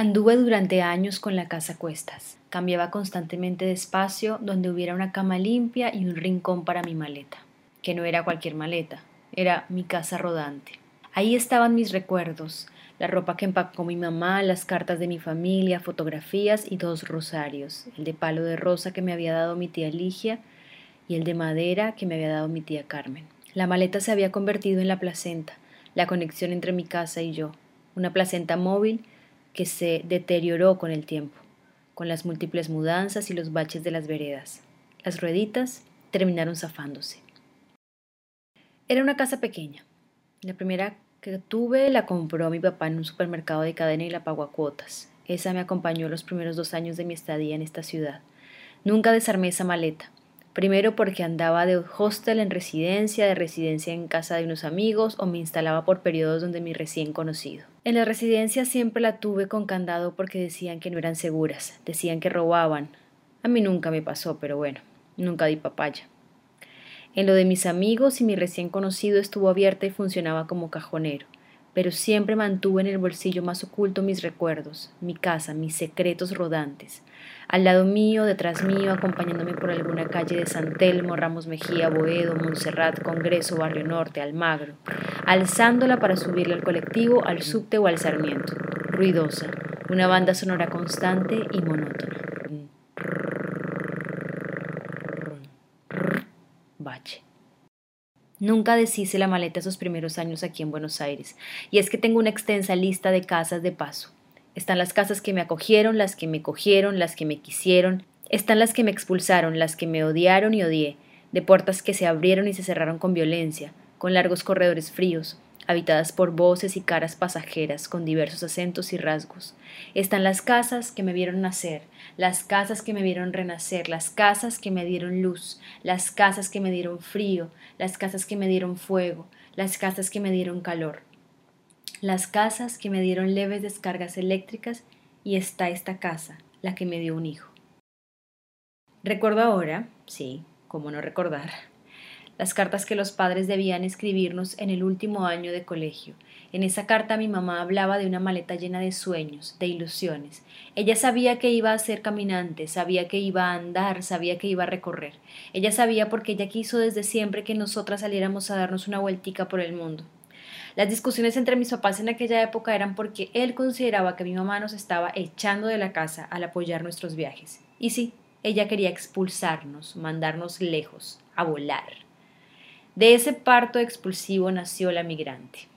Anduve durante años con la casa a cuestas. Cambiaba constantemente de espacio donde hubiera una cama limpia y un rincón para mi maleta, que no era cualquier maleta, era mi casa rodante. Ahí estaban mis recuerdos, la ropa que empacó mi mamá, las cartas de mi familia, fotografías y dos rosarios, el de palo de rosa que me había dado mi tía Ligia y el de madera que me había dado mi tía Carmen. La maleta se había convertido en la placenta, la conexión entre mi casa y yo, una placenta móvil que se deterioró con el tiempo, con las múltiples mudanzas y los baches de las veredas. Las rueditas terminaron zafándose. Era una casa pequeña. La primera que tuve la compró mi papá en un supermercado de cadena y la pagó a cuotas. Esa me acompañó los primeros dos años de mi estadía en esta ciudad. Nunca desarmé esa maleta. Primero porque andaba de hostel en residencia, de residencia en casa de unos amigos o me instalaba por periodos donde mi recién conocido. En la residencia siempre la tuve con candado porque decían que no eran seguras, decían que robaban. A mí nunca me pasó, pero bueno, nunca di papaya. En lo de mis amigos y mi recién conocido estuvo abierta y funcionaba como cajonero pero siempre mantuve en el bolsillo más oculto mis recuerdos, mi casa, mis secretos rodantes. Al lado mío, detrás mío, acompañándome por alguna calle de San Telmo, Ramos Mejía, Boedo, Montserrat, Congreso, Barrio Norte, Almagro, alzándola para subirle al colectivo, al subte o al Sarmiento. Ruidosa, una banda sonora constante y monótona. Nunca deshice la maleta esos primeros años aquí en Buenos Aires, y es que tengo una extensa lista de casas de paso. Están las casas que me acogieron, las que me cogieron, las que me quisieron, están las que me expulsaron, las que me odiaron y odié, de puertas que se abrieron y se cerraron con violencia, con largos corredores fríos, habitadas por voces y caras pasajeras con diversos acentos y rasgos. Están las casas que me vieron nacer, las casas que me vieron renacer, las casas que me dieron luz, las casas que me dieron frío, las casas que me dieron fuego, las casas que me dieron calor, las casas que me dieron leves descargas eléctricas y está esta casa, la que me dio un hijo. Recuerdo ahora, sí, cómo no recordar, las cartas que los padres debían escribirnos en el último año de colegio. En esa carta mi mamá hablaba de una maleta llena de sueños, de ilusiones. Ella sabía que iba a ser caminante, sabía que iba a andar, sabía que iba a recorrer. Ella sabía porque ella quiso desde siempre que nosotras saliéramos a darnos una vueltica por el mundo. Las discusiones entre mis papás en aquella época eran porque él consideraba que mi mamá nos estaba echando de la casa al apoyar nuestros viajes. Y sí, ella quería expulsarnos, mandarnos lejos, a volar. De ese parto expulsivo nació la migrante.